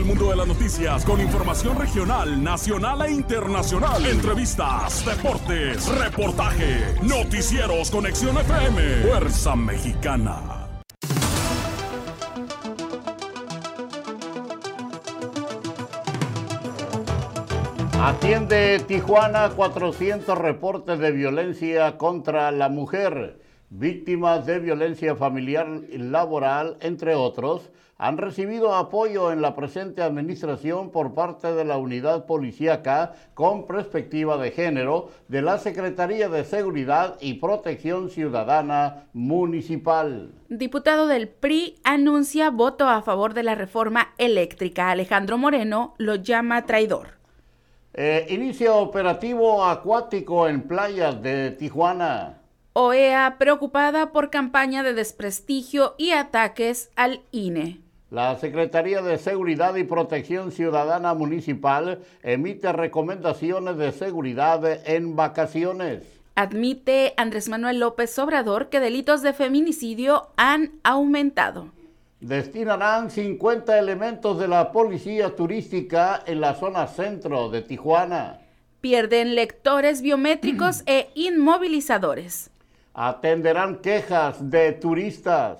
del mundo de las noticias con información regional, nacional e internacional. Entrevistas, deportes, reportaje, noticieros, conexión FM, Fuerza Mexicana. Atiende Tijuana 400 reportes de violencia contra la mujer. Víctimas de violencia familiar y laboral, entre otros, han recibido apoyo en la presente administración por parte de la unidad policíaca con perspectiva de género de la Secretaría de Seguridad y Protección Ciudadana Municipal. Diputado del PRI anuncia voto a favor de la reforma eléctrica. Alejandro Moreno lo llama traidor. Eh, inicia operativo acuático en playas de Tijuana. OEA preocupada por campaña de desprestigio y ataques al INE. La Secretaría de Seguridad y Protección Ciudadana Municipal emite recomendaciones de seguridad en vacaciones. Admite Andrés Manuel López Obrador que delitos de feminicidio han aumentado destinarán 50 elementos de la policía turística en la zona centro de Tijuana. Pierden lectores biométricos e inmovilizadores. Atenderán quejas de turistas.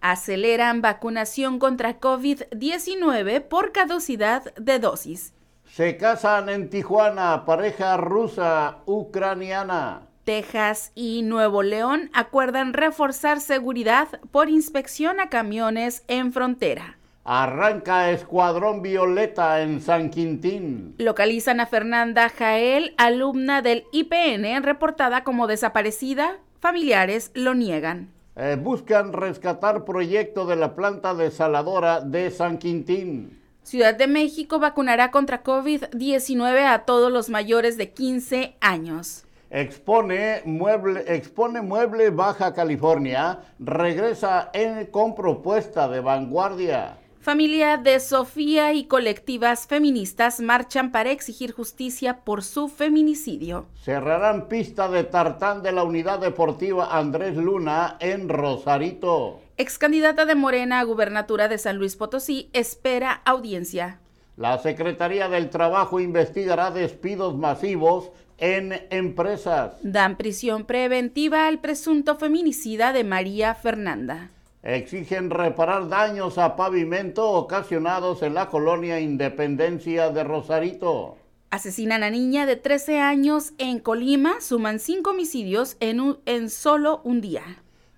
Aceleran vacunación contra COVID-19 por caducidad de dosis. Se casan en Tijuana pareja rusa ucraniana. Texas y Nuevo León acuerdan reforzar seguridad por inspección a camiones en frontera. Arranca Escuadrón Violeta en San Quintín. Localizan a Fernanda Jael, alumna del IPN, reportada como desaparecida. Familiares lo niegan. Eh, buscan rescatar proyecto de la planta desaladora de San Quintín. Ciudad de México vacunará contra COVID-19 a todos los mayores de 15 años. Expone Mueble, expone Mueble Baja California, regresa en, con propuesta de vanguardia. Familia de Sofía y colectivas feministas marchan para exigir justicia por su feminicidio. Cerrarán pista de tartán de la unidad deportiva Andrés Luna en Rosarito. Ex candidata de Morena a gubernatura de San Luis Potosí espera audiencia. La Secretaría del Trabajo investigará despidos masivos en empresas. Dan prisión preventiva al presunto feminicida de María Fernanda. Exigen reparar daños a pavimento ocasionados en la colonia Independencia de Rosarito. Asesinan a niña de 13 años en Colima, suman cinco homicidios en, en solo un día.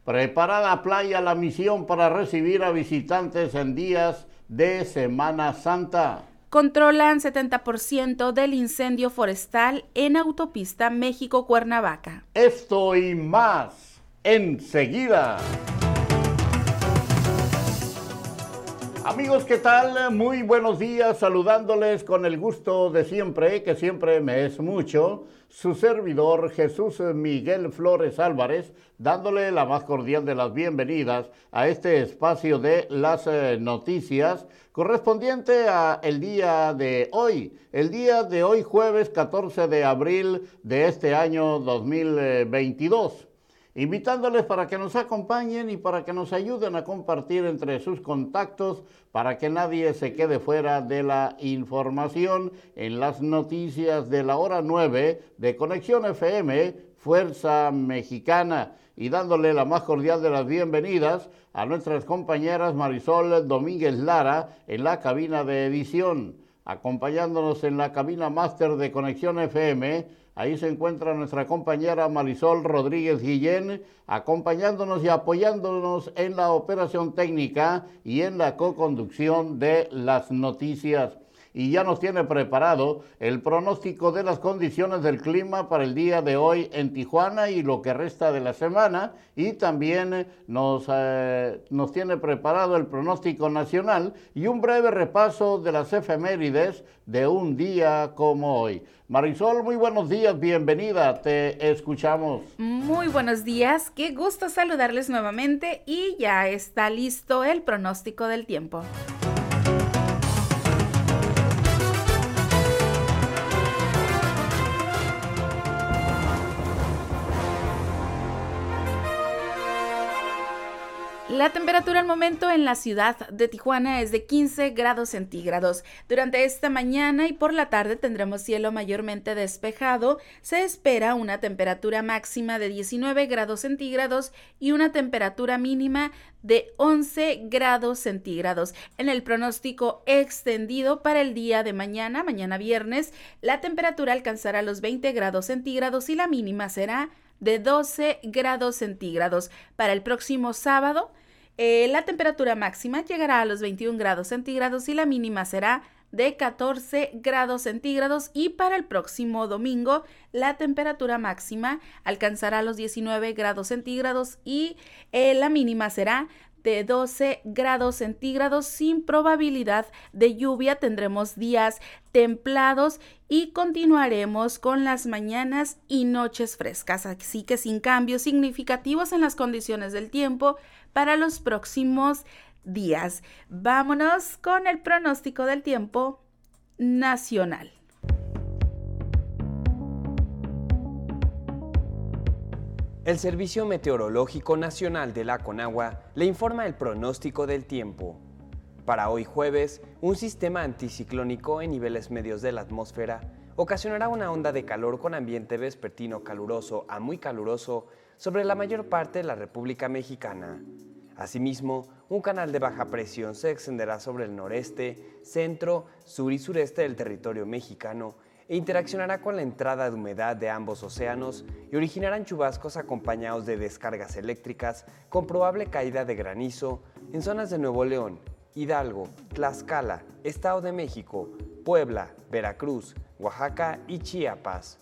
Preparada playa la misión para recibir a visitantes en días de Semana Santa controlan 70% del incendio forestal en autopista México-Cuernavaca. Esto y más enseguida. Amigos, ¿qué tal? Muy buenos días, saludándoles con el gusto de siempre, que siempre me es mucho, su servidor Jesús Miguel Flores Álvarez, dándole la más cordial de las bienvenidas a este espacio de las eh, noticias correspondiente a el día de hoy, el día de hoy jueves 14 de abril de este año 2022 invitándoles para que nos acompañen y para que nos ayuden a compartir entre sus contactos para que nadie se quede fuera de la información en las noticias de la hora 9 de Conexión FM Fuerza Mexicana. Y dándole la más cordial de las bienvenidas a nuestras compañeras Marisol Domínguez Lara en la cabina de edición, acompañándonos en la cabina máster de Conexión FM Ahí se encuentra nuestra compañera Marisol Rodríguez Guillén, acompañándonos y apoyándonos en la operación técnica y en la co-conducción de las noticias y ya nos tiene preparado el pronóstico de las condiciones del clima para el día de hoy en Tijuana y lo que resta de la semana y también nos, eh, nos tiene preparado el pronóstico nacional y un breve repaso de las efemérides de un día como hoy. Marisol, muy buenos días, bienvenida, te escuchamos. Muy buenos días, qué gusto saludarles nuevamente y ya está listo el pronóstico del tiempo. La temperatura al momento en la ciudad de Tijuana es de 15 grados centígrados. Durante esta mañana y por la tarde tendremos cielo mayormente despejado. Se espera una temperatura máxima de 19 grados centígrados y una temperatura mínima de 11 grados centígrados. En el pronóstico extendido para el día de mañana, mañana viernes, la temperatura alcanzará los 20 grados centígrados y la mínima será de 12 grados centígrados. Para el próximo sábado, eh, la temperatura máxima llegará a los 21 grados centígrados y la mínima será de 14 grados centígrados y para el próximo domingo la temperatura máxima alcanzará los 19 grados centígrados y eh, la mínima será de 12 grados centígrados sin probabilidad de lluvia. Tendremos días templados y continuaremos con las mañanas y noches frescas, así que sin cambios significativos en las condiciones del tiempo para los próximos días. Vámonos con el pronóstico del tiempo nacional. El Servicio Meteorológico Nacional de la Conagua le informa el pronóstico del tiempo. Para hoy jueves, un sistema anticiclónico en niveles medios de la atmósfera ocasionará una onda de calor con ambiente vespertino caluroso a muy caluroso sobre la mayor parte de la República Mexicana. Asimismo, un canal de baja presión se extenderá sobre el noreste, centro, sur y sureste del territorio mexicano e interaccionará con la entrada de humedad de ambos océanos y originarán chubascos acompañados de descargas eléctricas con probable caída de granizo en zonas de Nuevo León, Hidalgo, Tlaxcala, Estado de México, Puebla, Veracruz, Oaxaca y Chiapas.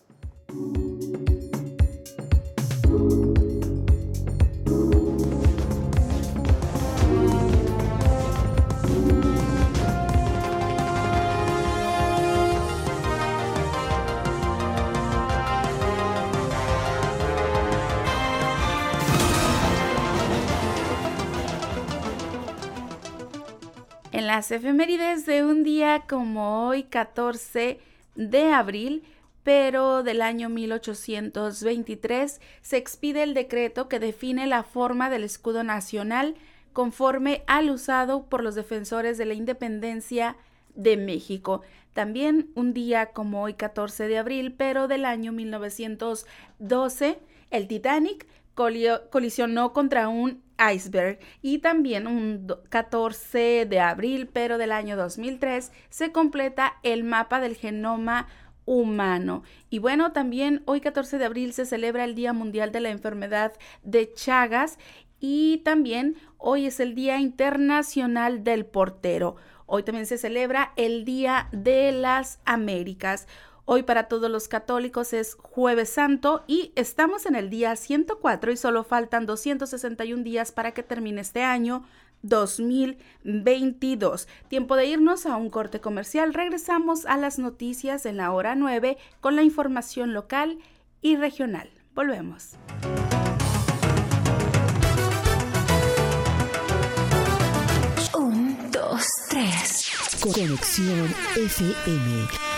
Las efemérides de un día como hoy, 14 de abril, pero del año 1823, se expide el decreto que define la forma del escudo nacional conforme al usado por los defensores de la independencia de México. También un día como hoy, 14 de abril, pero del año 1912, el Titanic colisionó contra un iceberg y también un 14 de abril, pero del año 2003, se completa el mapa del genoma humano. Y bueno, también hoy 14 de abril se celebra el Día Mundial de la Enfermedad de Chagas y también hoy es el Día Internacional del Portero. Hoy también se celebra el Día de las Américas. Hoy para todos los católicos es jueves santo y estamos en el día 104 y solo faltan 261 días para que termine este año 2022. Tiempo de irnos a un corte comercial. Regresamos a las noticias en la hora 9 con la información local y regional. Volvemos. Un, dos, tres. Conexión FM.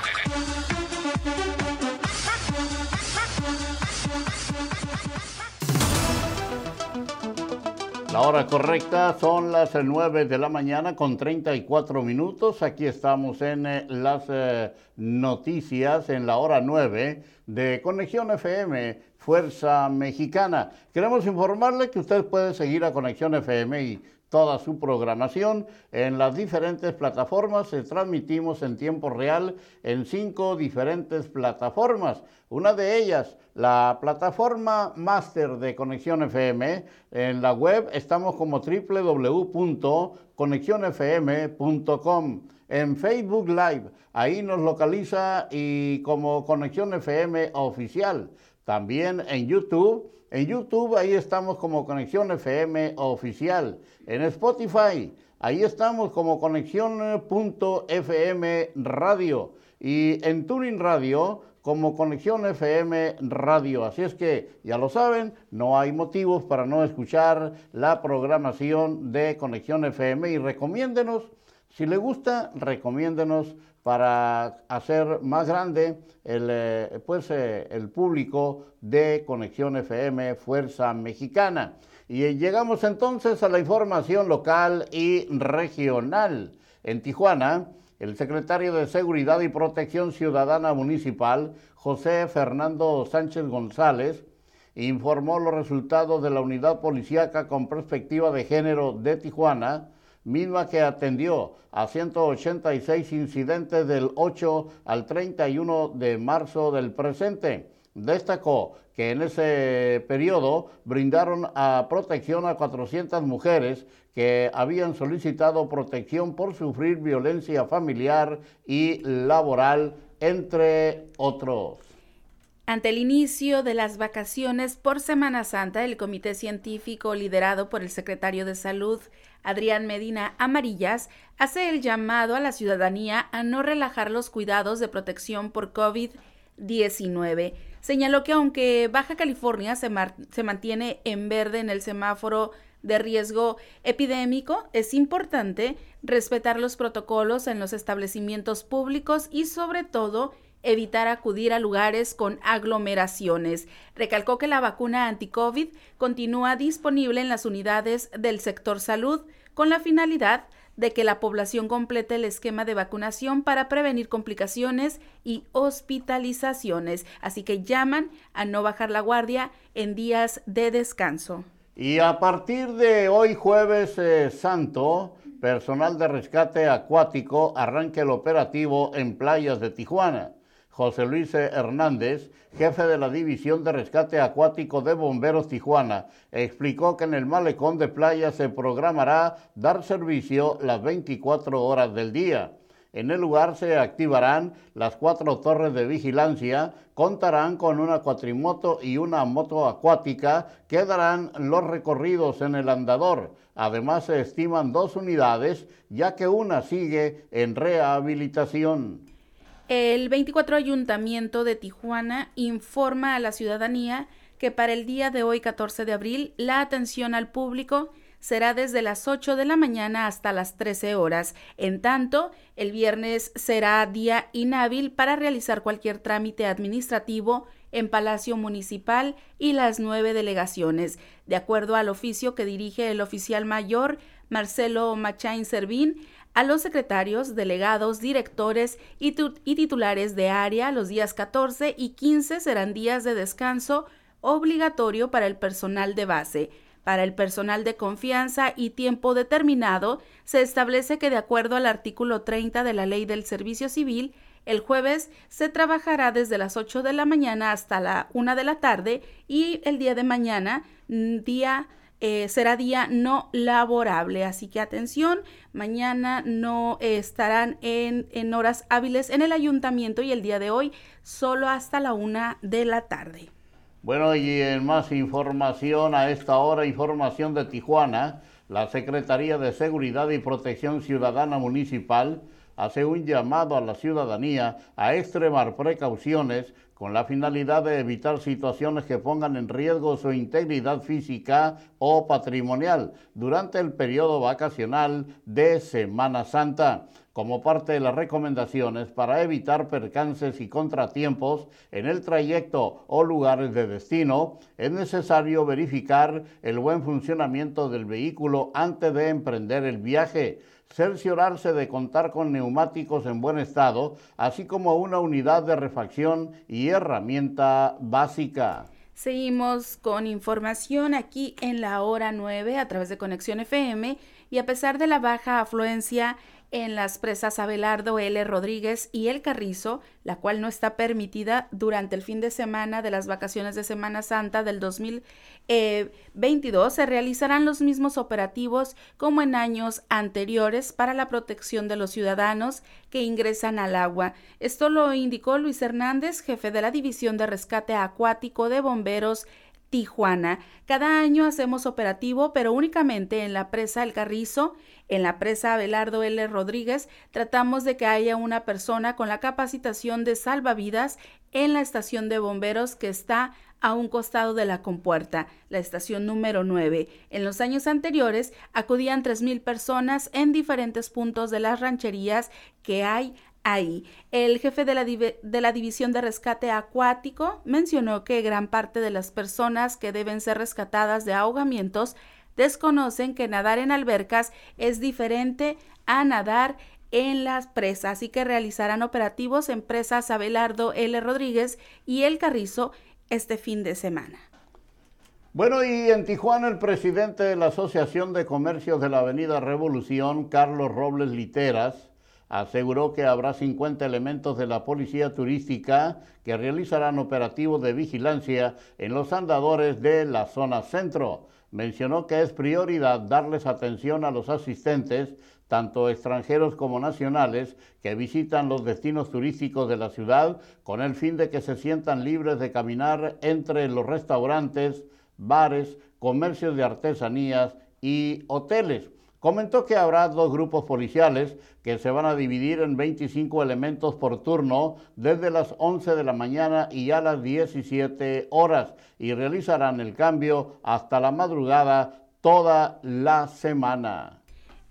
La hora correcta son las 9 de la mañana con 34 minutos. Aquí estamos en eh, las eh, noticias en la hora 9 de Conexión FM, Fuerza Mexicana. Queremos informarle que usted puede seguir a Conexión FM y toda su programación en las diferentes plataformas. Se transmitimos en tiempo real en cinco diferentes plataformas. Una de ellas, la plataforma máster de Conexión FM. En la web estamos como www.conexionfm.com. En Facebook Live, ahí nos localiza y como Conexión FM oficial. También en YouTube en YouTube ahí estamos como Conexión FM oficial. En Spotify ahí estamos como Conexión.fm radio. y en Tuning Radio como Conexión FM Radio. Así es que ya lo saben, no hay motivos para no escuchar la programación de Conexión FM y recomiéndenos, si le gusta, recomiéndenos para hacer más grande el, eh, pues, eh, el público de Conexión FM Fuerza Mexicana. Y llegamos entonces a la información local y regional. En Tijuana, el secretario de Seguridad y Protección Ciudadana Municipal, José Fernando Sánchez González, informó los resultados de la unidad policíaca con perspectiva de género de Tijuana, misma que atendió a 186 incidentes del 8 al 31 de marzo del presente. Destacó que en ese periodo brindaron a protección a 400 mujeres que habían solicitado protección por sufrir violencia familiar y laboral, entre otros. Ante el inicio de las vacaciones por Semana Santa, el Comité Científico liderado por el secretario de Salud, Adrián Medina Amarillas, hace el llamado a la ciudadanía a no relajar los cuidados de protección por COVID-19. Señaló que aunque Baja California se, se mantiene en verde en el semáforo de riesgo epidémico, es importante respetar los protocolos en los establecimientos públicos y sobre todo evitar acudir a lugares con aglomeraciones. Recalcó que la vacuna anti-COVID continúa disponible en las unidades del sector salud con la finalidad de que la población complete el esquema de vacunación para prevenir complicaciones y hospitalizaciones. Así que llaman a no bajar la guardia en días de descanso. Y a partir de hoy jueves eh, santo, personal de rescate acuático arranca el operativo en playas de Tijuana. José Luis Hernández, jefe de la División de Rescate Acuático de Bomberos Tijuana, explicó que en el malecón de playa se programará dar servicio las 24 horas del día. En el lugar se activarán las cuatro torres de vigilancia, contarán con una cuatrimoto y una moto acuática que darán los recorridos en el andador. Además se estiman dos unidades, ya que una sigue en rehabilitación. El 24 Ayuntamiento de Tijuana informa a la ciudadanía que para el día de hoy, 14 de abril, la atención al público será desde las 8 de la mañana hasta las 13 horas. En tanto, el viernes será día inhábil para realizar cualquier trámite administrativo en Palacio Municipal y las nueve delegaciones, de acuerdo al oficio que dirige el oficial mayor Marcelo Machain Servín, a los secretarios, delegados, directores y, titulares de área los días 14 y 15 serán días de descanso obligatorio para el personal de base. Para el personal de confianza y tiempo determinado, se establece que de acuerdo al artículo 30 de la Ley del Servicio Civil, el jueves se trabajará desde las 8 de la mañana hasta la 1 de la tarde y el día de mañana mm, día eh, será día no laborable. Así que atención, mañana no estarán en, en horas hábiles en el ayuntamiento y el día de hoy solo hasta la 1 de la tarde. Bueno, y en más información a esta hora, información de Tijuana, la Secretaría de Seguridad y Protección Ciudadana Municipal hace un llamado a la ciudadanía a extremar precauciones con la finalidad de evitar situaciones que pongan en riesgo su integridad física o patrimonial durante el periodo vacacional de Semana Santa. Como parte de las recomendaciones para evitar percances y contratiempos en el trayecto o lugares de destino, es necesario verificar el buen funcionamiento del vehículo antes de emprender el viaje, cerciorarse de contar con neumáticos en buen estado, así como una unidad de refacción y herramienta básica. Seguimos con información aquí en la hora 9 a través de Conexión FM y a pesar de la baja afluencia en las presas Abelardo L. Rodríguez y El Carrizo, la cual no está permitida durante el fin de semana de las vacaciones de Semana Santa del 2022, se realizarán los mismos operativos como en años anteriores para la protección de los ciudadanos que ingresan al agua. Esto lo indicó Luis Hernández, jefe de la División de Rescate Acuático de Bomberos Tijuana. Cada año hacemos operativo, pero únicamente en la presa El Carrizo, en la presa Abelardo L. Rodríguez, tratamos de que haya una persona con la capacitación de salvavidas en la estación de bomberos que está a un costado de la compuerta, la estación número 9. En los años anteriores acudían 3.000 personas en diferentes puntos de las rancherías que hay ahí. El jefe de la, de la, División de Rescate Acuático mencionó que gran parte de las personas que deben ser rescatadas de ahogamientos desconocen que nadar en albercas es diferente a nadar en las presas y que realizarán operativos en presas Abelardo L. Rodríguez y El Carrizo este fin de semana. Bueno, y en Tijuana el presidente de la Asociación de Comercios de la Avenida Revolución, Carlos Robles Literas, aseguró que habrá 50 elementos de la Policía Turística que realizarán operativos de vigilancia en los andadores de la zona centro. Mencionó que es prioridad darles atención a los asistentes, tanto extranjeros como nacionales, que visitan los destinos turísticos de la ciudad con el fin de que se sientan libres de caminar entre los restaurantes, bares, comercios de artesanías y hoteles. Comentó que habrá dos grupos policiales que se van a dividir en 25 elementos por turno desde las 11 de la mañana y a las 17 horas y realizarán el cambio hasta la madrugada toda la semana.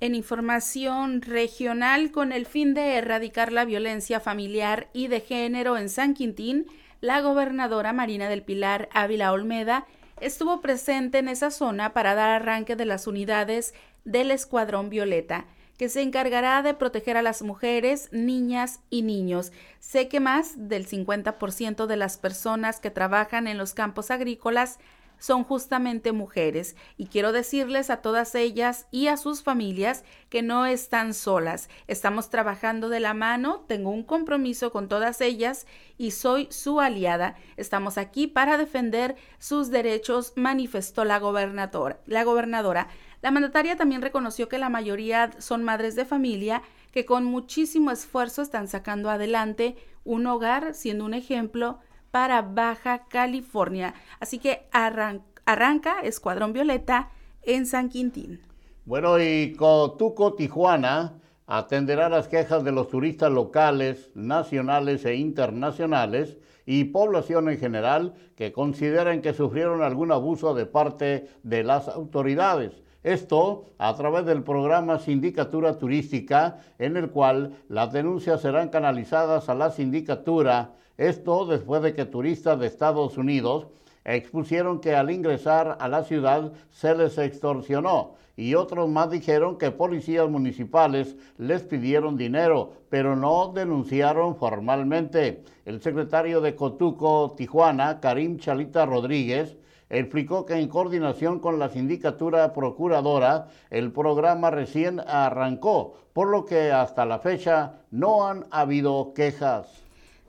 En información regional, con el fin de erradicar la violencia familiar y de género en San Quintín, la gobernadora Marina del Pilar Ávila Olmeda estuvo presente en esa zona para dar arranque de las unidades del Escuadrón Violeta, que se encargará de proteger a las mujeres, niñas y niños. Sé que más del 50% de las personas que trabajan en los campos agrícolas son justamente mujeres y quiero decirles a todas ellas y a sus familias que no están solas. Estamos trabajando de la mano, tengo un compromiso con todas ellas y soy su aliada. Estamos aquí para defender sus derechos, manifestó la gobernadora. La gobernadora la mandataria también reconoció que la mayoría son madres de familia que con muchísimo esfuerzo están sacando adelante un hogar, siendo un ejemplo para Baja California. Así que arranca Escuadrón Violeta en San Quintín. Bueno, y Cotuco, Tijuana, atenderá las quejas de los turistas locales, nacionales e internacionales y población en general que consideran que sufrieron algún abuso de parte de las autoridades. Esto a través del programa Sindicatura Turística, en el cual las denuncias serán canalizadas a la sindicatura. Esto después de que turistas de Estados Unidos expusieron que al ingresar a la ciudad se les extorsionó y otros más dijeron que policías municipales les pidieron dinero, pero no denunciaron formalmente. El secretario de Cotuco, Tijuana, Karim Chalita Rodríguez, explicó que en coordinación con la sindicatura procuradora, el programa recién arrancó, por lo que hasta la fecha no han habido quejas.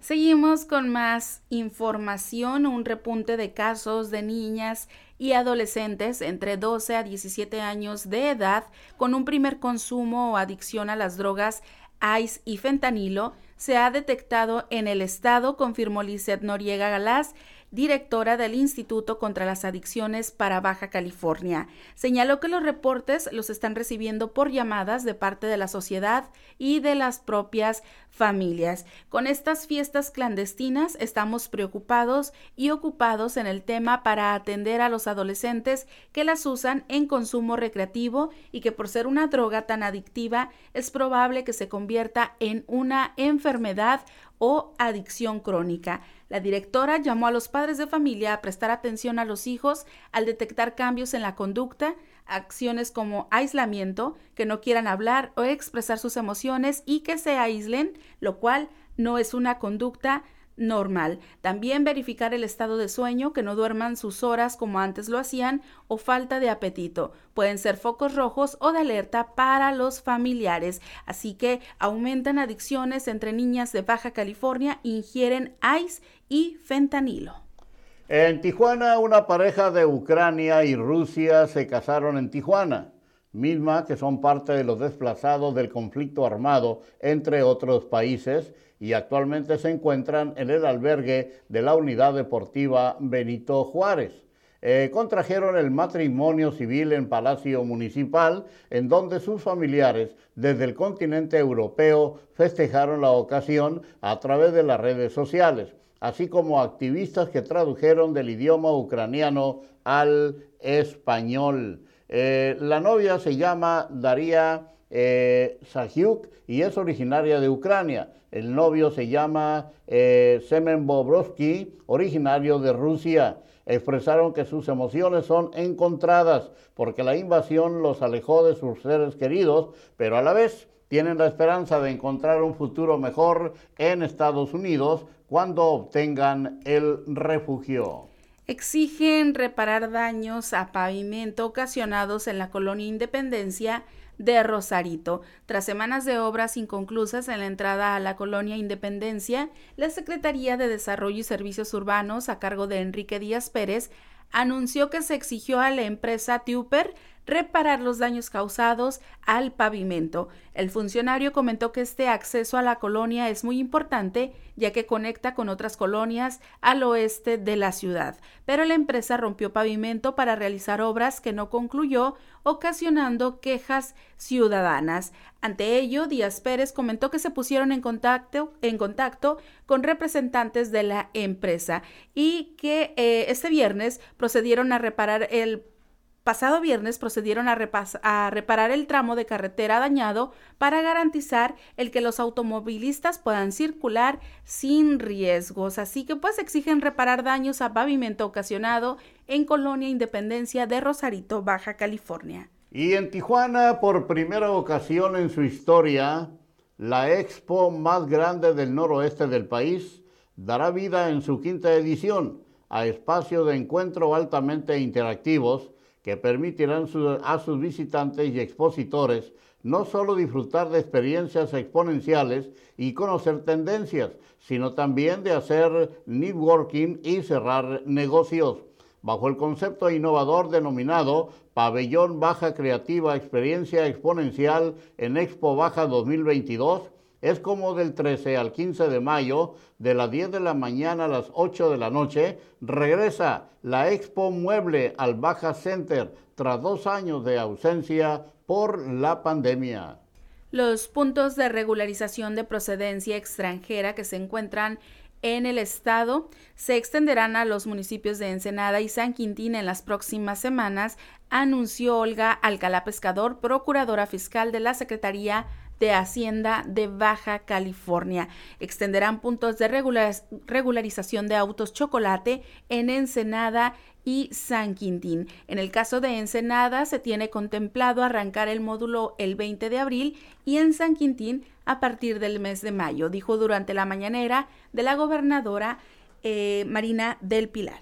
Seguimos con más información, un repunte de casos de niñas y adolescentes entre 12 a 17 años de edad con un primer consumo o adicción a las drogas ICE y fentanilo se ha detectado en el estado, confirmó Lizeth Noriega Galás, directora del Instituto contra las Adicciones para Baja California. Señaló que los reportes los están recibiendo por llamadas de parte de la sociedad y de las propias familias. Con estas fiestas clandestinas estamos preocupados y ocupados en el tema para atender a los adolescentes que las usan en consumo recreativo y que por ser una droga tan adictiva es probable que se convierta en una enfermedad o adicción crónica. La directora llamó a los padres de familia a prestar atención a los hijos al detectar cambios en la conducta, acciones como aislamiento, que no quieran hablar o expresar sus emociones y que se aíslen, lo cual no es una conducta normal. También verificar el estado de sueño, que no duerman sus horas como antes lo hacían, o falta de apetito. Pueden ser focos rojos o de alerta para los familiares. Así que aumentan adicciones entre niñas de Baja California, ingieren ice y fentanilo. En Tijuana, una pareja de Ucrania y Rusia se casaron en Tijuana misma que son parte de los desplazados del conflicto armado entre otros países y actualmente se encuentran en el albergue de la Unidad Deportiva Benito Juárez. eh, contrajeron el matrimonio civil en Palacio Municipal, en donde sus familiares desde el continente europeo festejaron la ocasión a través de las redes sociales, así como activistas que tradujeron del idioma ucraniano al español. Eh, la novia se llama Daria eh, y es originaria de Ucrania. El novio se llama eh, Semen Bobrovsky, originario de Rusia. Expresaron que sus emociones son encontradas porque la invasión los alejó de sus seres queridos, pero a la vez tienen la esperanza de encontrar un futuro mejor en Estados Unidos cuando obtengan el refugio exigen reparar daños a pavimento ocasionados en la colonia Independencia de Rosarito. Tras semanas de obras inconclusas en la entrada a la colonia Independencia, la Secretaría de Desarrollo y Servicios Urbanos, a cargo de Enrique Díaz Pérez, anunció que se exigió a la empresa Tuper reparar los daños causados al pavimento. El funcionario comentó que este acceso a la colonia es muy importante ya que conecta con otras colonias al oeste de la ciudad, pero la empresa rompió pavimento para realizar obras que no concluyó, ocasionando quejas ciudadanas. Ante ello, Díaz Pérez comentó que se pusieron en contacto, en contacto con representantes de la empresa y que eh, este viernes procedieron a reparar el pasado viernes procedieron a, reparar el tramo de carretera dañado para garantizar el que los automovilistas puedan circular sin riesgos. Así que pues exigen reparar daños a pavimento ocasionado en Colonia Independencia de Rosarito, Baja California. Y en Tijuana, por primera ocasión en su historia, la expo más grande del noroeste del país dará vida en su quinta edición a espacios de encuentro altamente interactivos que permitirán a sus visitantes y expositores no solo disfrutar de experiencias exponenciales y conocer tendencias, sino también de hacer networking y cerrar negocios. Bajo el concepto innovador denominado Pabellón Baja Creativa Experiencia Exponencial en Expo Baja 2022, es como del 13 al 15 de mayo, de las 10 de la mañana a las 8 de la noche, regresa la Expo Mueble al Baja Center tras dos años de ausencia por la pandemia. Los puntos de regularización de procedencia extranjera que se encuentran en el estado se extenderán a los municipios de Ensenada y San Quintín en las próximas semanas, anunció Olga Alcalá Pescador, procuradora fiscal de la Secretaría de Hacienda de Baja California. Extenderán puntos de regularización de autos chocolate en Ensenada y San Quintín. En el caso de Ensenada se tiene contemplado arrancar el módulo el 20 de abril y en San Quintín a partir del mes de mayo, dijo durante la mañanera de la gobernadora eh, Marina del Pilar.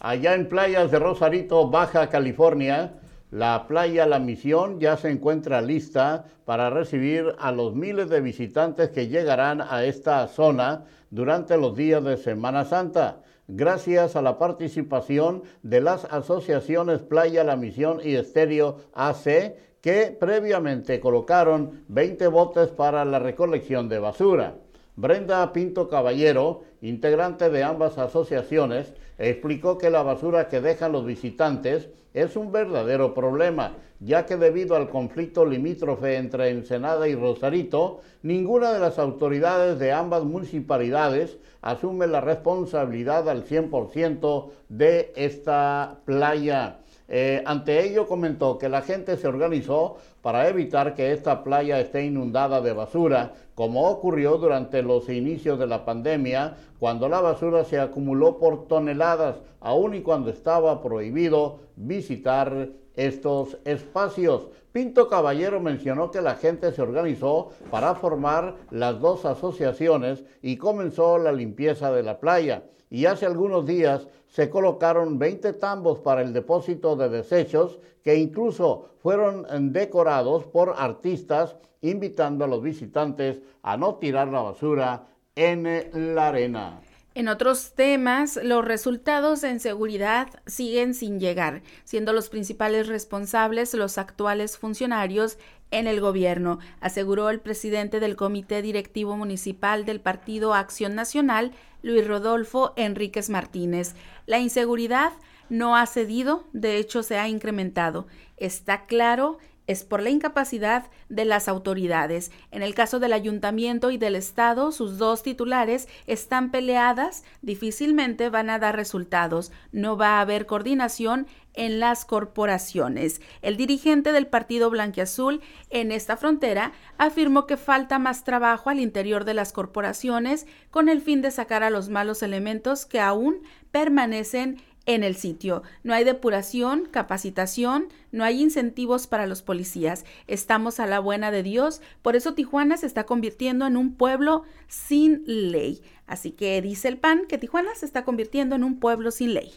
Allá en playas de Rosarito, Baja California, la playa La Misión ya se encuentra lista para recibir a los miles de visitantes que llegarán a esta zona durante los días de Semana Santa, gracias a la participación de las asociaciones Playa La Misión y Estéreo AC, que previamente colocaron 20 botes para la recolección de basura. Brenda Pinto Caballero, integrante de ambas asociaciones, explicó que la basura que dejan los visitantes es un verdadero problema, ya que debido al conflicto limítrofe entre Ensenada y Rosarito, ninguna de las autoridades de ambas municipalidades asume la responsabilidad al 100% de esta playa. Eh, ante ello comentó que la gente se organizó para evitar que esta playa esté inundada de basura, como ocurrió durante los inicios de la pandemia, cuando la basura se acumuló por toneladas, aun y cuando estaba prohibido visitar estos espacios. Pinto Caballero mencionó que la gente se organizó para formar las dos asociaciones y comenzó la limpieza de la playa. Y hace algunos días se colocaron 20 tambos para el depósito de desechos que incluso fueron decorados por artistas invitando a los visitantes a no tirar la basura en la arena. En otros temas, los resultados en seguridad siguen sin llegar, siendo los principales responsables los actuales funcionarios en el gobierno, aseguró el presidente del Comité Directivo Municipal del Partido Acción Nacional, Luis Rodolfo Enríquez Martínez. La inseguridad no ha cedido, de hecho se ha incrementado. Está claro es por la incapacidad de las autoridades. En el caso del ayuntamiento y del Estado, sus dos titulares están peleadas, difícilmente van a dar resultados. No va a haber coordinación en las corporaciones. El dirigente del Partido Blanquiazul en esta frontera afirmó que falta más trabajo al interior de las corporaciones con el fin de sacar a los malos elementos que aún permanecen en el sitio. No hay depuración, capacitación, no hay incentivos para los policías. Estamos a la buena de Dios, por eso Tijuana se está convirtiendo en un pueblo sin ley. Así que dice el PAN que Tijuana se está convirtiendo en un pueblo sin ley.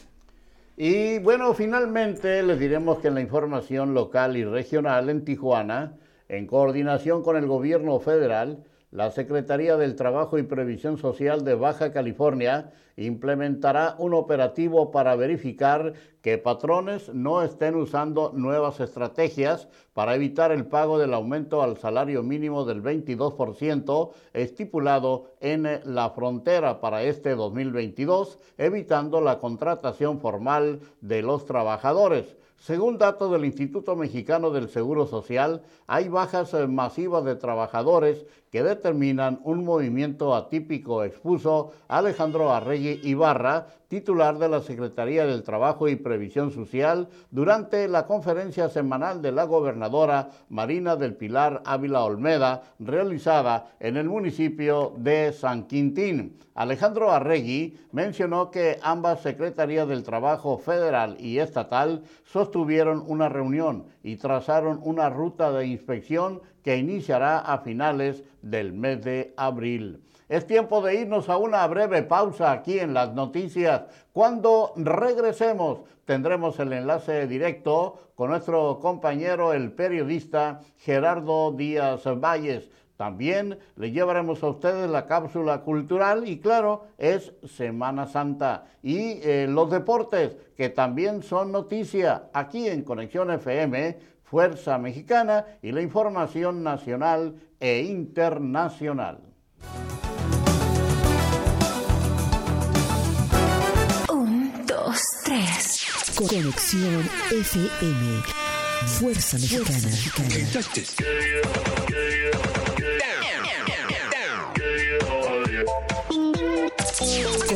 Y bueno, finalmente les diremos que en la información local y regional en Tijuana, en coordinación con el gobierno federal, la Secretaría del Trabajo y Previsión Social de Baja California implementará un operativo para verificar que patrones no estén usando nuevas estrategias para evitar el pago del aumento al salario mínimo del 22% estipulado en la frontera para este 2022, evitando la contratación formal de los trabajadores. Según datos del Instituto Mexicano del Seguro Social, hay bajas masivas de trabajadores que determinan un movimiento atípico, expuso Alejandro Arregui Ibarra, titular de la Secretaría del Trabajo y Previsión Social, durante la conferencia semanal de la gobernadora Marina del Pilar Ávila Olmeda, realizada en el municipio de San Quintín. Alejandro Arregui mencionó que ambas Secretarías del Trabajo federal y estatal sostuvieron una reunión y trazaron una ruta de inspección que iniciará a finales del mes de abril. Es tiempo de irnos a una breve pausa aquí en las noticias. Cuando regresemos tendremos el enlace directo con nuestro compañero, el periodista Gerardo Díaz Valles. También le llevaremos a ustedes la cápsula cultural y claro, es Semana Santa. Y eh, los deportes, que también son noticia aquí en Conexión FM, Fuerza Mexicana y la información nacional e internacional. Un, dos, tres. Conexión FM. Fuerza Mexicana.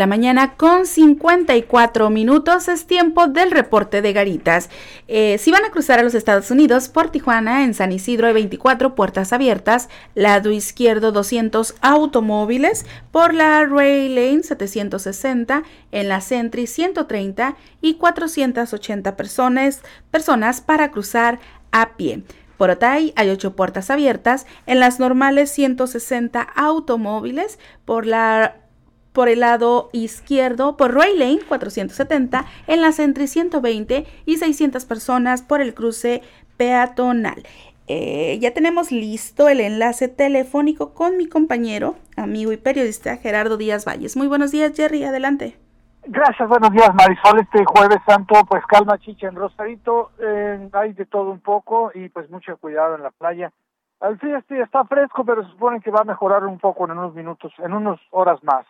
La mañana con 54 minutos. Es tiempo del reporte de Garitas. Eh, si van a cruzar a los Estados Unidos por Tijuana, en San Isidro hay 24 puertas abiertas, lado izquierdo 200 automóviles, por la Ray Lane 760, en la Sentry 130 y 480 personas, personas para cruzar a pie. Por Otay hay 8 puertas abiertas, en las normales 160 automóviles, por la por el lado izquierdo por Roy Lane 470, en la Sentry 120 y 600 personas por el cruce peatonal. Eh, ya tenemos listo el enlace telefónico con mi compañero, amigo y periodista Gerardo Díaz Valles. Muy buenos días, Jerry, adelante. Gracias, buenos días, Marisol. Este jueves santo, pues calma, chicha en Rosarito. Hay de todo un poco y pues mucho cuidado en la playa. Al fin este está fresco, pero se supone que va a mejorar un poco en unos minutos, en unas horas más.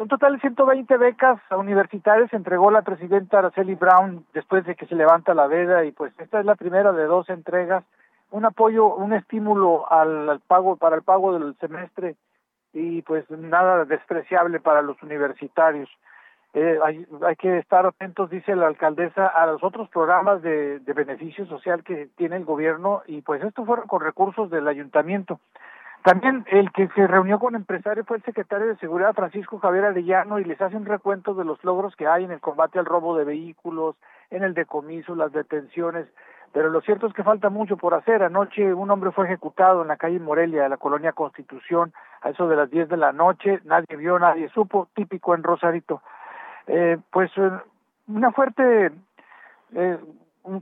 Un total de 120 becas universitarias entregó la presidenta Araceli Brown después de que se levanta la veda y pues esta es la primera de dos entregas, un apoyo, un estímulo al, pago para el pago del semestre y pues nada despreciable para los universitarios. Eh, hay, hay, que estar atentos, dice la alcaldesa, a los otros programas de, de beneficio social que tiene el gobierno y pues esto fueron con recursos del ayuntamiento. También el que se reunió con empresarios fue el secretario de Seguridad Francisco Javier Arellano y les hace un recuento de los logros que hay en el combate al robo de vehículos, en el decomiso, las detenciones, pero lo cierto es que falta mucho por hacer. Anoche un hombre fue ejecutado en la calle Morelia de la colonia Constitución a eso de las 10 de la noche, nadie vio, nadie supo, típico en Rosarito. Eh, pues eh, una fuerte eh,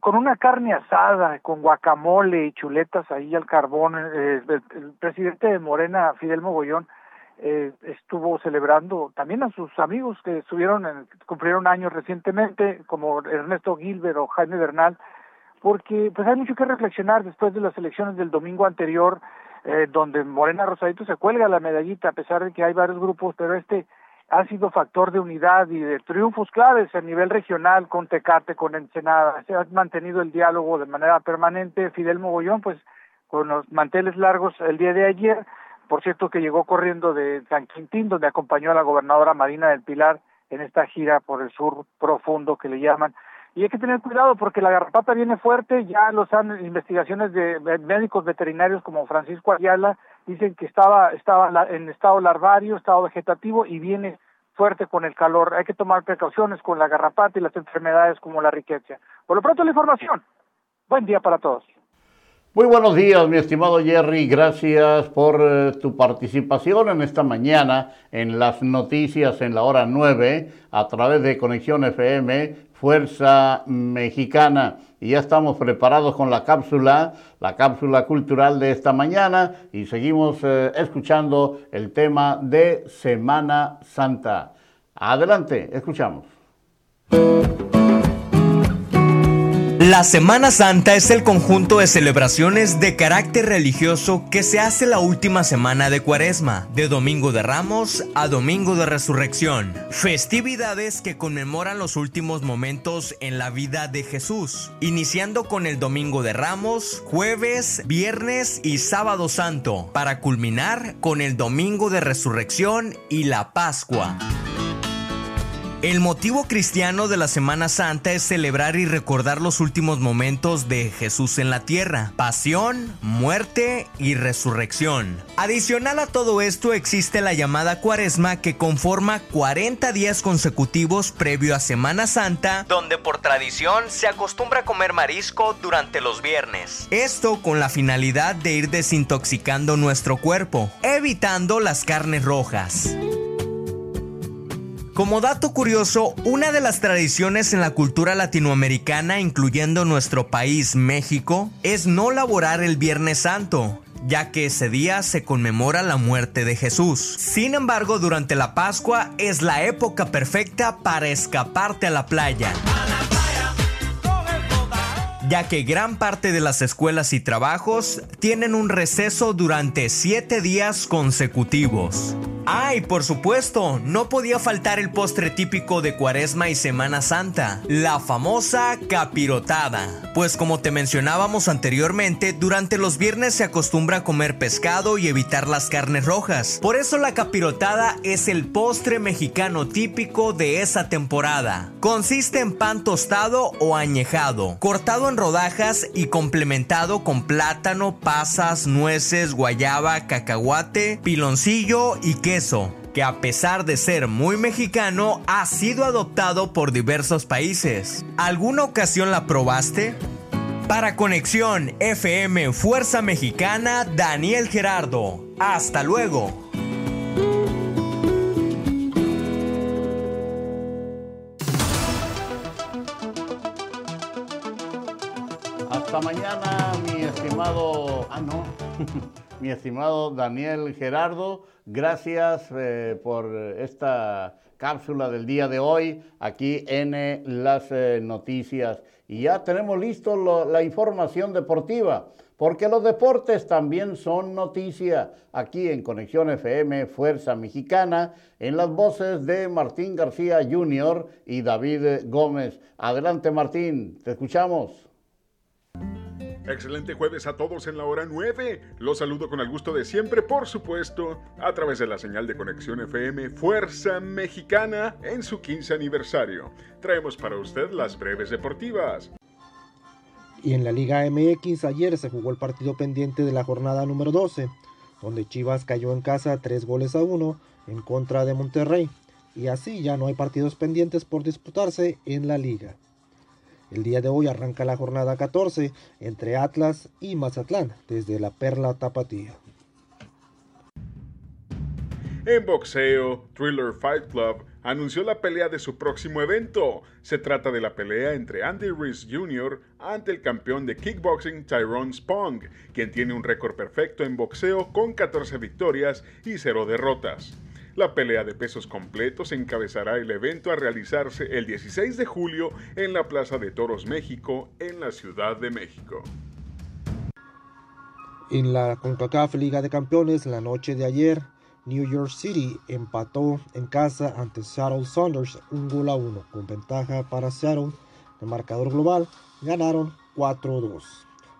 con una carne asada, con guacamole y chuletas ahí al carbón. Eh, el, presidente de Morena, Fidel Mogollón, eh, estuvo celebrando también a sus amigos que estuvieron en, cumplieron años recientemente, como Ernesto Gilbert o Jaime Bernal, porque pues hay mucho que reflexionar después de las elecciones del domingo anterior, eh, donde Morena Rosadito se cuelga la medallita, a pesar de que hay varios grupos, pero este ha sido factor de unidad y de triunfos claves a nivel regional con Tecate, con Ensenada. Se ha mantenido el diálogo de manera permanente. Fidel Mogollón, pues con los manteles largos el día de ayer, por cierto que llegó corriendo de San Quintín, donde acompañó a la gobernadora Marina del Pilar en esta gira por el sur profundo que le llaman. Y hay que tener cuidado porque la garrapata viene fuerte, ya los han investigaciones de médicos veterinarios como Francisco Ayala dicen que estaba, estaba en estado larvario, estado vegetativo y viene fuerte con el calor. Hay que tomar precauciones con la garrapata y las enfermedades como la riqueza. Por lo pronto la información. Buen día para todos. Muy buenos días, mi estimado Jerry. Gracias por eh, tu participación en esta mañana en las noticias en la hora 9 a través de Conexión FM Fuerza Mexicana. Y ya estamos preparados con la cápsula, la cápsula cultural de esta mañana y seguimos eh, escuchando el tema de Semana Santa. Adelante, escuchamos. La Semana Santa es el conjunto de celebraciones de carácter religioso que se hace la última semana de Cuaresma, de Domingo de Ramos a Domingo de Resurrección. Festividades que conmemoran los últimos momentos en la vida de Jesús, iniciando con el Domingo de Ramos, jueves, viernes y sábado santo, para culminar con el Domingo de Resurrección y la Pascua. El motivo cristiano de la Semana Santa es celebrar y recordar los últimos momentos de Jesús en la tierra, pasión, muerte y resurrección. Adicional a todo esto existe la llamada cuaresma que conforma 40 días consecutivos previo a Semana Santa, donde por tradición se acostumbra comer marisco durante los viernes. Esto con la finalidad de ir desintoxicando nuestro cuerpo, evitando las carnes rojas. Como dato curioso, una de las tradiciones en la cultura latinoamericana, incluyendo nuestro país, México, es no laborar el Viernes Santo, ya que ese día se conmemora la muerte de Jesús. Sin embargo, durante la Pascua es la época perfecta para escaparte a la playa ya que gran parte de las escuelas y trabajos tienen un receso durante 7 días consecutivos. Ay, por supuesto, no podía faltar el postre típico de Cuaresma y Semana Santa, la famosa capirotada. Pues como te mencionábamos anteriormente, durante los viernes se acostumbra a comer pescado y evitar las carnes rojas. Por eso la capirotada es el postre mexicano típico de esa temporada. Consiste en pan tostado o añejado, cortado en rodajas y complementado con plátano, pasas, nueces, guayaba, cacahuate, piloncillo y queso que a pesar de ser muy mexicano, ha sido adoptado por diversos países. ¿Alguna ocasión la probaste? Para Conexión FM Fuerza Mexicana, Daniel Gerardo. Hasta luego. Hasta mañana, mi estimado... Ah, no. mi estimado Daniel Gerardo. Gracias eh, por esta cápsula del día de hoy aquí en eh, las eh, noticias. Y ya tenemos listo la información deportiva, porque los deportes también son noticia aquí en Conexión FM Fuerza Mexicana, en las voces de Martín García Jr. y David Gómez. Adelante Martín, te escuchamos. Excelente jueves a todos en la hora 9. Los saludo con el gusto de siempre, por supuesto, a través de la señal de conexión FM Fuerza Mexicana en su 15 aniversario. Traemos para usted las breves deportivas. Y en la Liga MX ayer se jugó el partido pendiente de la jornada número 12, donde Chivas cayó en casa 3 goles a 1 en contra de Monterrey. Y así ya no hay partidos pendientes por disputarse en la liga. El día de hoy arranca la jornada 14 entre Atlas y Mazatlán desde la Perla Tapatía. En boxeo, Thriller Fight Club anunció la pelea de su próximo evento. Se trata de la pelea entre Andy Reese Jr. ante el campeón de kickboxing Tyrone Spong, quien tiene un récord perfecto en boxeo con 14 victorias y 0 derrotas. La pelea de pesos completos encabezará el evento a realizarse el 16 de julio en la Plaza de Toros México, en la Ciudad de México. En la CONCACAF Liga de Campeones, la noche de ayer, New York City empató en casa ante Seattle Saunders un gol a uno, con ventaja para Seattle. El marcador global ganaron 4-2.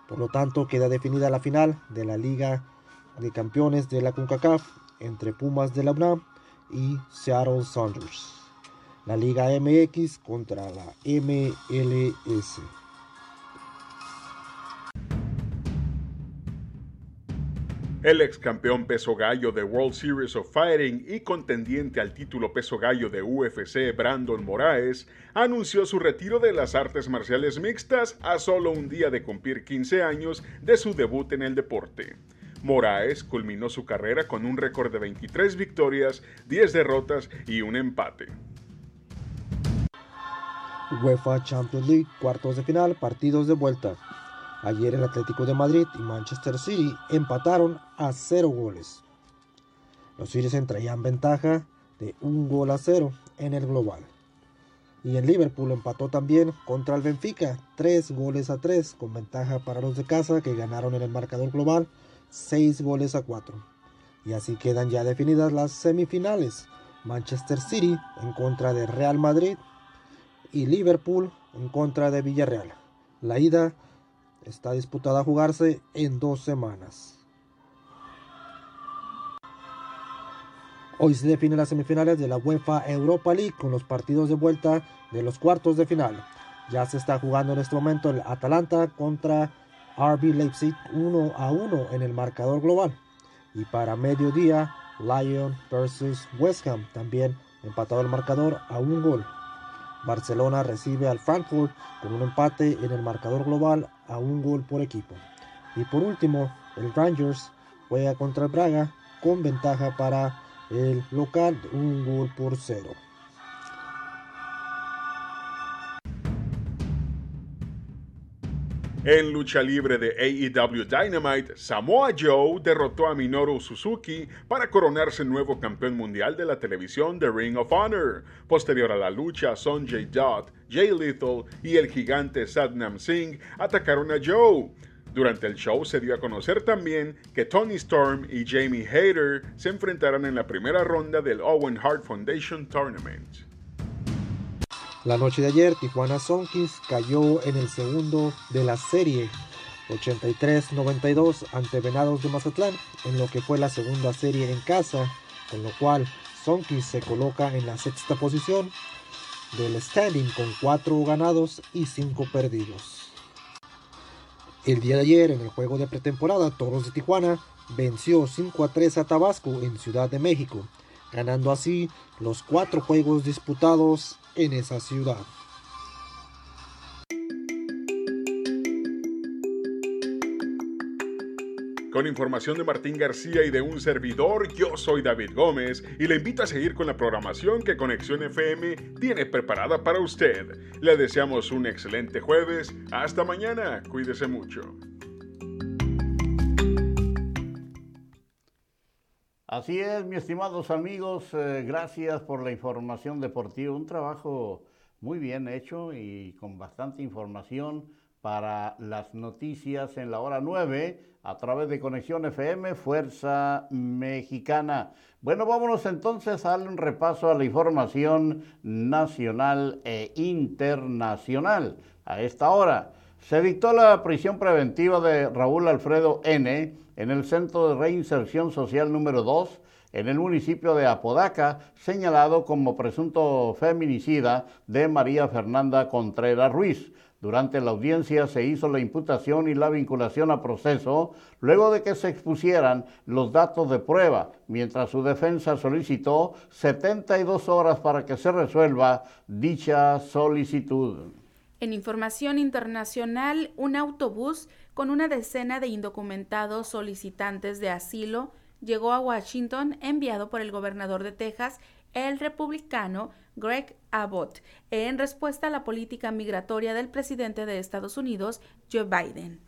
Por lo tanto, queda definida la final de la Liga de Campeones de la CONCACAF entre Pumas de la UNAM y Seattle Saunders. La Liga MX contra la MLS. El ex campeón peso gallo de World Series of Fighting y contendiente al título peso gallo de UFC, Brandon Moraes, anunció su retiro de las artes marciales mixtas a solo un día de cumplir 15 años de su debut en el deporte. Moraes culminó su carrera con un récord de 23 victorias, 10 derrotas y un empate. UEFA Champions League, cuartos de final, partidos de vuelta. Ayer el Atlético de Madrid y Manchester City empataron a cero goles. Los City traían ventaja de un gol a cero en el global. Y en Liverpool empató también contra el Benfica, tres goles a tres, con ventaja para los de casa que ganaron en el marcador global 6 goles a 4. Y así quedan ya definidas las semifinales. Manchester City en contra de Real Madrid y Liverpool en contra de Villarreal. La ida está disputada a jugarse en dos semanas. Hoy se definen las semifinales de la UEFA Europa League con los partidos de vuelta de los cuartos de final. Ya se está jugando en este momento el Atalanta contra RB Leipzig 1 a 1 en el marcador global. Y para mediodía, Lyon versus West Ham también empatado el marcador a un gol. Barcelona recibe al Frankfurt con un empate en el marcador global a un gol por equipo. Y por último, el Rangers juega contra el Braga con ventaja para el local un gol por cero. En lucha libre de AEW Dynamite, Samoa Joe derrotó a Minoru Suzuki para coronarse nuevo campeón mundial de la televisión de Ring of Honor. Posterior a la lucha, Sonjay Dutt, Jay Lethal y el gigante Sadnam Singh atacaron a Joe. Durante el show se dio a conocer también que Tony Storm y Jamie Hayter se enfrentaron en la primera ronda del Owen Hart Foundation Tournament. La noche de ayer, Tijuana Sonkis cayó en el segundo de la serie 83-92 ante Venados de Mazatlán, en lo que fue la segunda serie en casa, con lo cual Sonkis se coloca en la sexta posición del standing con 4 ganados y 5 perdidos. El día de ayer, en el juego de pretemporada, Toros de Tijuana venció 5 a 3 a Tabasco en Ciudad de México, ganando así los cuatro juegos disputados en esa ciudad. Con información de Martín García y de un servidor, yo soy David Gómez y le invito a seguir con la programación que Conexión FM tiene preparada para usted. Le deseamos un excelente jueves. Hasta mañana. Cuídese mucho. Así es, mis estimados amigos, eh, gracias por la información deportiva. Un trabajo muy bien hecho y con bastante información para las noticias en la hora 9 a través de Conexión FM Fuerza Mexicana. Bueno, vámonos entonces a un repaso a la información nacional e internacional a esta hora. Se dictó la prisión preventiva de Raúl Alfredo N. en el Centro de Reinserción Social número 2 en el municipio de Apodaca, señalado como presunto feminicida de María Fernanda Contreras Ruiz. Durante la audiencia se hizo la imputación y la vinculación a proceso luego de que se expusieran los datos de prueba, mientras su defensa solicitó 72 horas para que se resuelva dicha solicitud. En información internacional, un autobús con una decena de indocumentados solicitantes de asilo llegó a Washington enviado por el gobernador de Texas, el republicano Greg Abbott, en respuesta a la política migratoria del presidente de Estados Unidos, Joe Biden.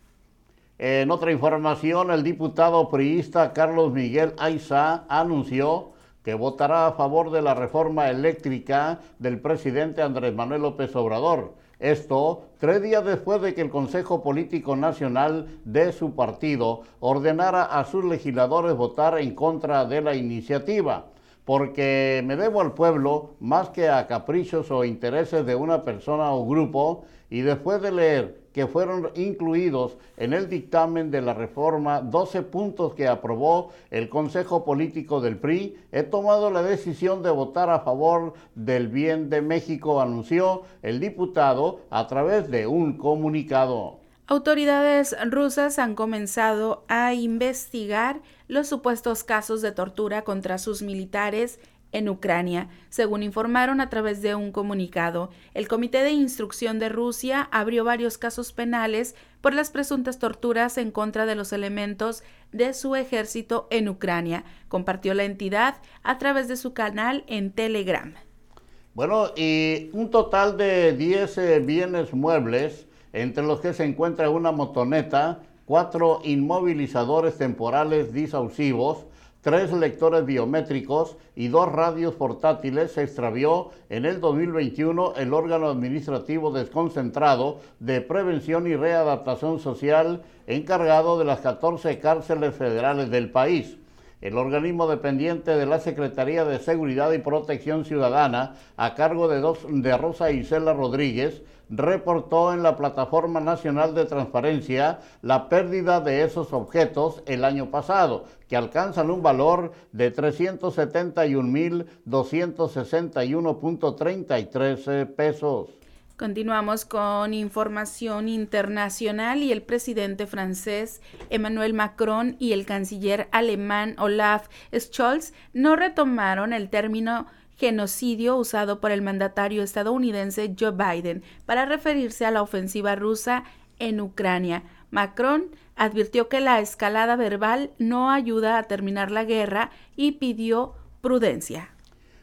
En otra información, el diputado priista Carlos Miguel Aiza anunció que votará a favor de la reforma eléctrica del presidente Andrés Manuel López Obrador. Esto tres días después de que el Consejo Político Nacional de su partido ordenara a sus legisladores votar en contra de la iniciativa porque me debo al pueblo más que a caprichos o intereses de una persona o grupo, y después de leer que fueron incluidos en el dictamen de la reforma 12 puntos que aprobó el Consejo Político del PRI, he tomado la decisión de votar a favor del bien de México, anunció el diputado a través de un comunicado. Autoridades rusas han comenzado a investigar los supuestos casos de tortura contra sus militares en Ucrania, según informaron a través de un comunicado. El Comité de Instrucción de Rusia abrió varios casos penales por las presuntas torturas en contra de los elementos de su ejército en Ucrania, compartió la entidad a través de su canal en Telegram. Bueno, y un total de 10 eh, bienes muebles entre los que se encuentra una motoneta, cuatro inmovilizadores temporales disausivos, tres lectores biométricos y dos radios portátiles, se extravió en el 2021 el órgano administrativo desconcentrado de prevención y readaptación social encargado de las 14 cárceles federales del país. El organismo dependiente de la Secretaría de Seguridad y Protección Ciudadana, a cargo de, dos, de Rosa Isela Rodríguez, reportó en la Plataforma Nacional de Transparencia la pérdida de esos objetos el año pasado, que alcanzan un valor de 371.261.33 pesos. Continuamos con información internacional y el presidente francés Emmanuel Macron y el canciller alemán Olaf Scholz no retomaron el término genocidio usado por el mandatario estadounidense Joe Biden para referirse a la ofensiva rusa en Ucrania. Macron advirtió que la escalada verbal no ayuda a terminar la guerra y pidió prudencia.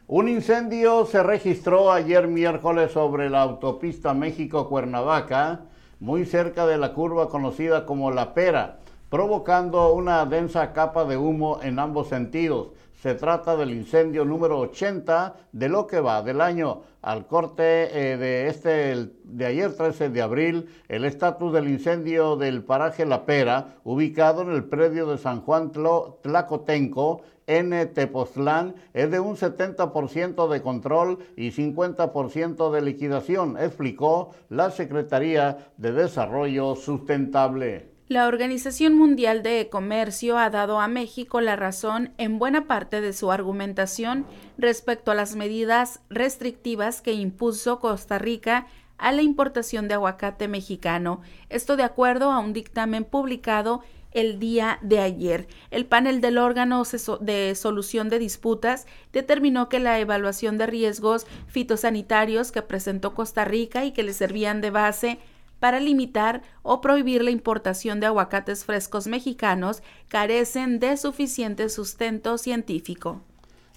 Un incendio se registró ayer miércoles sobre la autopista México-Cuernavaca, muy cerca de la curva conocida como La Pera, provocando una densa capa de humo en ambos sentidos. Se trata del incendio número 80 de lo que va del año al corte eh, de este de ayer 13 de abril. El estatus del incendio del paraje La Pera, ubicado en el predio de San Juan Tlacotenco en Tepoztlán, es de un 70% de control y 50% de liquidación, explicó la Secretaría de Desarrollo Sustentable. La Organización Mundial de Comercio ha dado a México la razón en buena parte de su argumentación respecto a las medidas restrictivas que impuso Costa Rica a la importación de aguacate mexicano. Esto de acuerdo a un dictamen publicado el día de ayer. El panel del órgano de solución de disputas determinó que la evaluación de riesgos fitosanitarios que presentó Costa Rica y que le servían de base para limitar o prohibir la importación de aguacates frescos mexicanos carecen de suficiente sustento científico.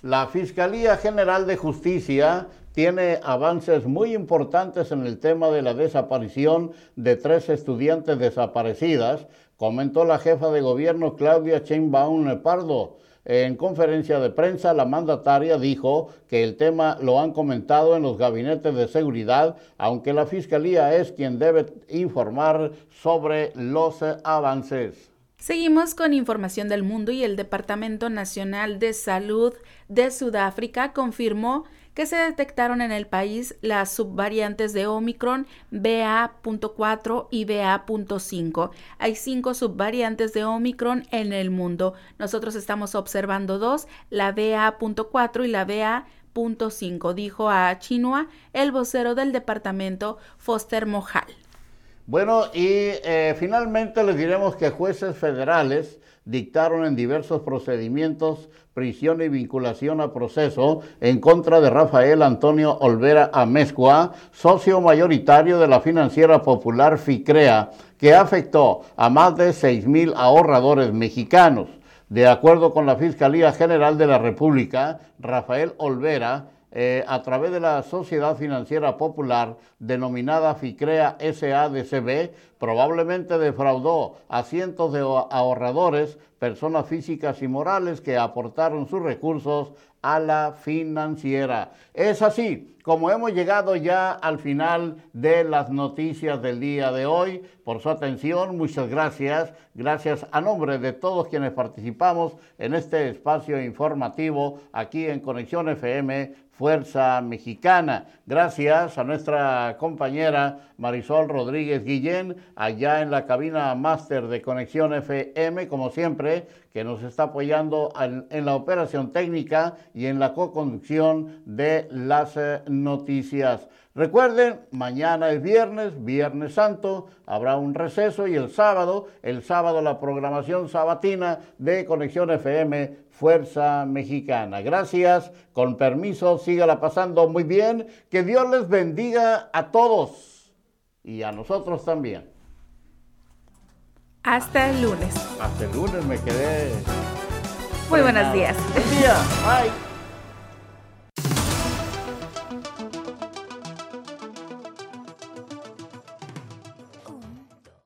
La Fiscalía General de Justicia tiene avances muy importantes en el tema de la desaparición de tres estudiantes desaparecidas, comentó la jefa de gobierno Claudia Sheinbaum Pardo. En conferencia de prensa, la mandataria dijo que el tema lo han comentado en los gabinetes de seguridad, aunque la Fiscalía es quien debe informar sobre los avances. Seguimos con información del mundo y el Departamento Nacional de Salud de Sudáfrica confirmó que se detectaron en el país las subvariantes de Omicron BA.4 y BA.5. Hay cinco subvariantes de Omicron en el mundo. Nosotros estamos observando dos, la BA.4 y la BA.5, dijo a Chinua el vocero del departamento Foster Mojal. Bueno, y eh, finalmente les diremos que jueces federales dictaron en diversos procedimientos prisión y vinculación a proceso en contra de Rafael Antonio Olvera Amezcua, socio mayoritario de la financiera popular FICREA, que afectó a más de 6 mil ahorradores mexicanos. De acuerdo con la Fiscalía General de la República, Rafael Olvera eh, a través de la Sociedad Financiera Popular denominada FICREA SADCB, probablemente defraudó a cientos de ahorradores, personas físicas y morales que aportaron sus recursos a la financiera. Es así como hemos llegado ya al final de las noticias del día de hoy. Por su atención, muchas gracias. Gracias a nombre de todos quienes participamos en este espacio informativo aquí en Conexión FM Fuerza Mexicana. Gracias a nuestra compañera Marisol Rodríguez Guillén, allá en la cabina máster de Conexión FM, como siempre, que nos está apoyando en, la operación técnica y en la co-conducción de las eh, noticias. Recuerden, mañana es viernes, Viernes Santo, habrá un receso y el sábado, el sábado la programación sabatina de Conexión FM Fuerza Mexicana. Gracias, con permiso, sígala pasando muy bien. Que Dios les bendiga a todos y a nosotros también. Hasta el lunes. Hasta el lunes me quedé. Muy buenos días. Buen día. Bye.